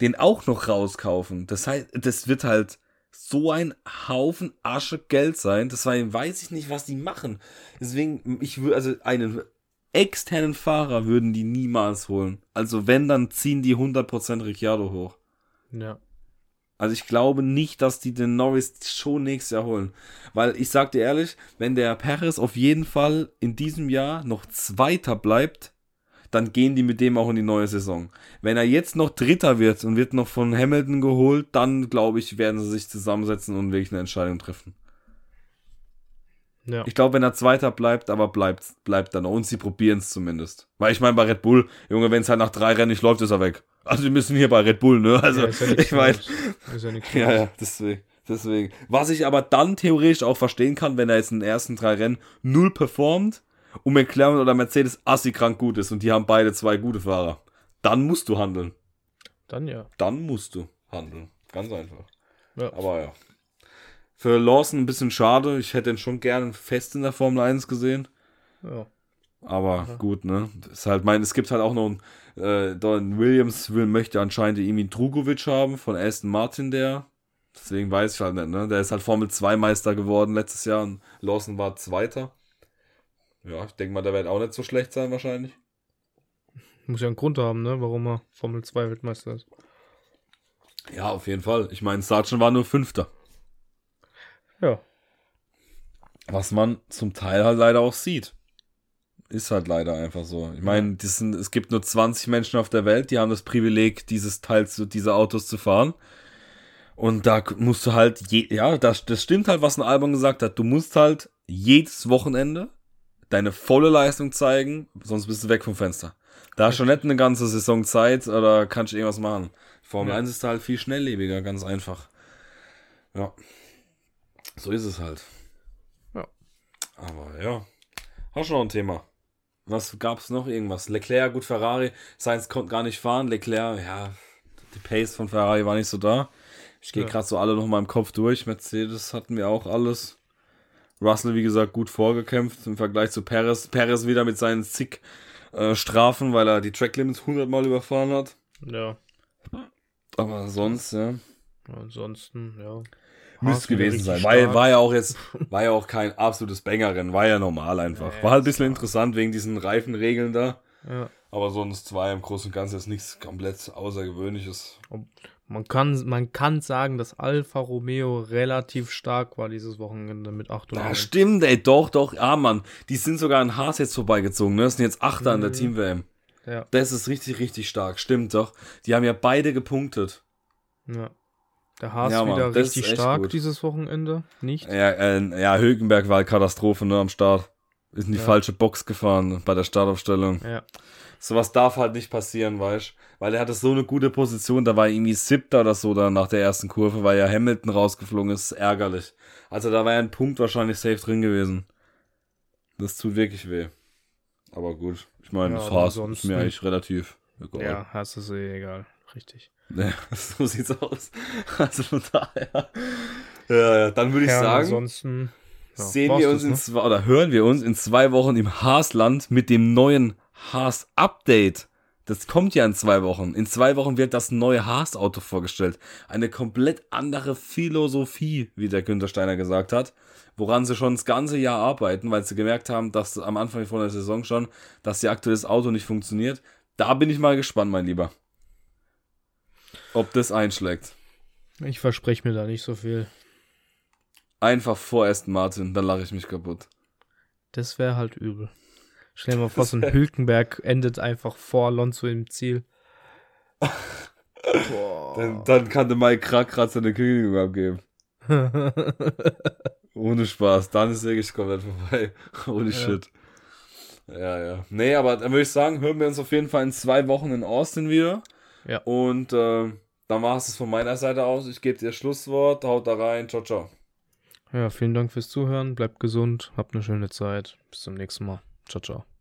S1: den auch noch rauskaufen. Das heißt, das wird halt so ein Haufen Asche Geld sein. Deswegen weiß ich nicht, was die machen. Deswegen, ich würde, also einen externen Fahrer würden die niemals holen. Also wenn, dann ziehen die 100% Ricciardo hoch.
S2: ja.
S1: Also ich glaube nicht, dass die den Norris schon nächstes Jahr holen. Weil ich sag dir ehrlich, wenn der Perez auf jeden Fall in diesem Jahr noch Zweiter bleibt, dann gehen die mit dem auch in die neue Saison. Wenn er jetzt noch Dritter wird und wird noch von Hamilton geholt, dann glaube ich, werden sie sich zusammensetzen und wirklich eine Entscheidung treffen.
S2: Ja.
S1: Ich glaube, wenn er Zweiter bleibt, aber bleibt, bleibt dann. Und sie probieren es zumindest. Weil ich meine, bei Red Bull, Junge, wenn es halt nach drei Rennen nicht läuft, ist er weg. Also wir müssen hier bei Red Bull, ne? Also
S2: Ja, ja [laughs]
S1: ich meine, [laughs]
S2: ja
S1: ja, ja, deswegen, deswegen. Was ich aber dann theoretisch auch verstehen kann, wenn er jetzt in den ersten drei Rennen null performt und McLaren oder Mercedes assi krank gut ist und die haben beide zwei gute Fahrer. Dann musst du handeln.
S2: Dann ja.
S1: Dann musst du handeln. Ganz einfach.
S2: ja.
S1: Aber ja. Für Lawson ein bisschen schade. Ich hätte ihn schon gerne fest in der Formel 1 gesehen.
S2: ja.
S1: Aber
S2: Ja.
S1: gut, ne? Ist halt mein, es gibt halt auch noch einen, äh, Don Williams will, möchte anscheinend irgendwie Drugovic haben von Aston Martin, der. Deswegen weiß ich halt nicht, ne? Der ist halt Formel 2 Meister geworden letztes Jahr und Lawson war Zweiter. Ja, ich denke mal, der wird auch nicht so schlecht sein wahrscheinlich.
S2: Muss ja einen Grund haben, ne, warum er Formel 2 Weltmeister ist.
S1: Ja, auf jeden Fall. Ich meine, Sargent war nur Fünfter.
S2: Ja.
S1: Was man zum Teil halt leider auch sieht. Ist halt leider einfach so. Ich meine, sind, es gibt nur 20 Menschen auf der Welt, die haben das Privileg, dieses Teil zu, diese Autos zu fahren. Und da musst du halt, je, ja, das, das stimmt halt, was ein Album gesagt hat. Du musst halt jedes Wochenende deine volle Leistung zeigen, sonst bist du weg vom Fenster. Da hast du nicht eine ganze Saison Zeit oder kannst du irgendwas machen. Formel
S2: Ja.
S1: 1 ist halt viel schnelllebiger, ganz einfach. Ja. So ist es halt.
S2: Ja.
S1: Aber ja. Hast du noch ein Thema? Was gab's noch irgendwas? Leclerc, gut, Ferrari. Sainz konnte gar nicht fahren. Leclerc, ja, die Pace von Ferrari war nicht so da. Ich gehe
S2: Ja.
S1: gerade so alle noch mal im Kopf durch. Mercedes hatten wir auch alles. Russell, wie gesagt, gut vorgekämpft im Vergleich zu Perez. Perez wieder mit seinen zig äh, Strafen, weil er die Tracklimits 100 Mal überfahren hat.
S2: Ja.
S1: Aber sonst, ja.
S2: Ansonsten, ja.
S1: Müsste gewesen sein. War,
S2: stark.
S1: war ja auch jetzt, [laughs] war ja auch kein absolutes Bangerrennen, war ja normal einfach.
S2: Ja,
S1: War halt ein bisschen interessant wegen diesen Reifenregeln da.
S2: Ja.
S1: Aber sonst war ja im Großen und Ganzen jetzt nichts komplett Außergewöhnliches.
S2: Man kann, man kann sagen, dass Alfa Romeo relativ stark war dieses Wochenende mit 8 und
S1: Ja,
S2: 9.
S1: stimmt, ey, doch, doch, ja, Mann. Die sind sogar an Haas jetzt vorbeigezogen, ne? Das sind jetzt Achter an der
S2: Mhm.
S1: Team-WM.
S2: Ja,
S1: Das ist richtig, richtig stark, stimmt doch. Die haben ja beide gepunktet.
S2: ja. Der Haas
S1: Ja, Mann,
S2: wieder richtig stark
S1: gut.
S2: dieses Wochenende. Nicht?
S1: Ja, äh, ja Hülkenberg war halt Katastrophe, ne, am Start. Ist in die
S2: Ja.
S1: falsche Box gefahren bei der Startaufstellung.
S2: Ja.
S1: Sowas darf halt nicht passieren, weißt Weil er hatte so eine gute Position, da war er irgendwie siebter oder so dann nach der ersten Kurve, weil ja Hamilton rausgeflogen ist, ärgerlich. Also da war ja ein Punkt wahrscheinlich safe drin gewesen. Das tut wirklich weh. Aber gut, ich meine,
S2: Ja,
S1: Haas ist mir eigentlich relativ egal.
S2: Ja, Haas ist eh egal. Richtig. [laughs]
S1: Ja, so sieht's aus. Also von daher. Ja, ja, dann würde ich
S2: ja,
S1: sagen,
S2: ansonsten ja,
S1: sehen wir uns
S2: das, ne?
S1: in zwei, oder hören wir uns in zwei Wochen im Haasland mit dem neuen Haas-Update. Das kommt ja in zwei Wochen. In zwei Wochen wird das neue Haas-Auto vorgestellt. Eine komplett andere Philosophie, wie der Günther Steiner gesagt hat, woran sie schon das ganze Jahr arbeiten, weil sie gemerkt haben, dass am Anfang von der Saison schon, dass ihr aktuelles Auto nicht funktioniert. Da bin ich mal gespannt, mein Lieber. Ob das einschlägt.
S2: Ich verspreche mir da nicht so viel.
S1: Einfach vor Aston Martin, dann lache ich mich kaputt.
S2: Das wäre halt übel. Stell dir mal [laughs] vor, so ein Hülkenberg endet einfach vor Alonso im Ziel. [laughs] Boah.
S1: Dann, dann kann der Mike Krack gerade seine Kündigung abgeben. [laughs] Ohne Spaß. Dann ist wirklich komplett vorbei. Holy
S2: Ja.
S1: shit. Ja, ja. Nee, aber dann würde ich sagen, hören wir uns auf jeden Fall in zwei Wochen in Austin wieder.
S2: Ja.
S1: Und äh, dann war es von meiner Seite aus. Ich gebe dir Schlusswort. Haut da rein. Ciao, ciao.
S2: ja, vielen Dank fürs Zuhören. Bleibt gesund. Habt eine schöne Zeit. Bis zum nächsten Mal. Ciao, ciao.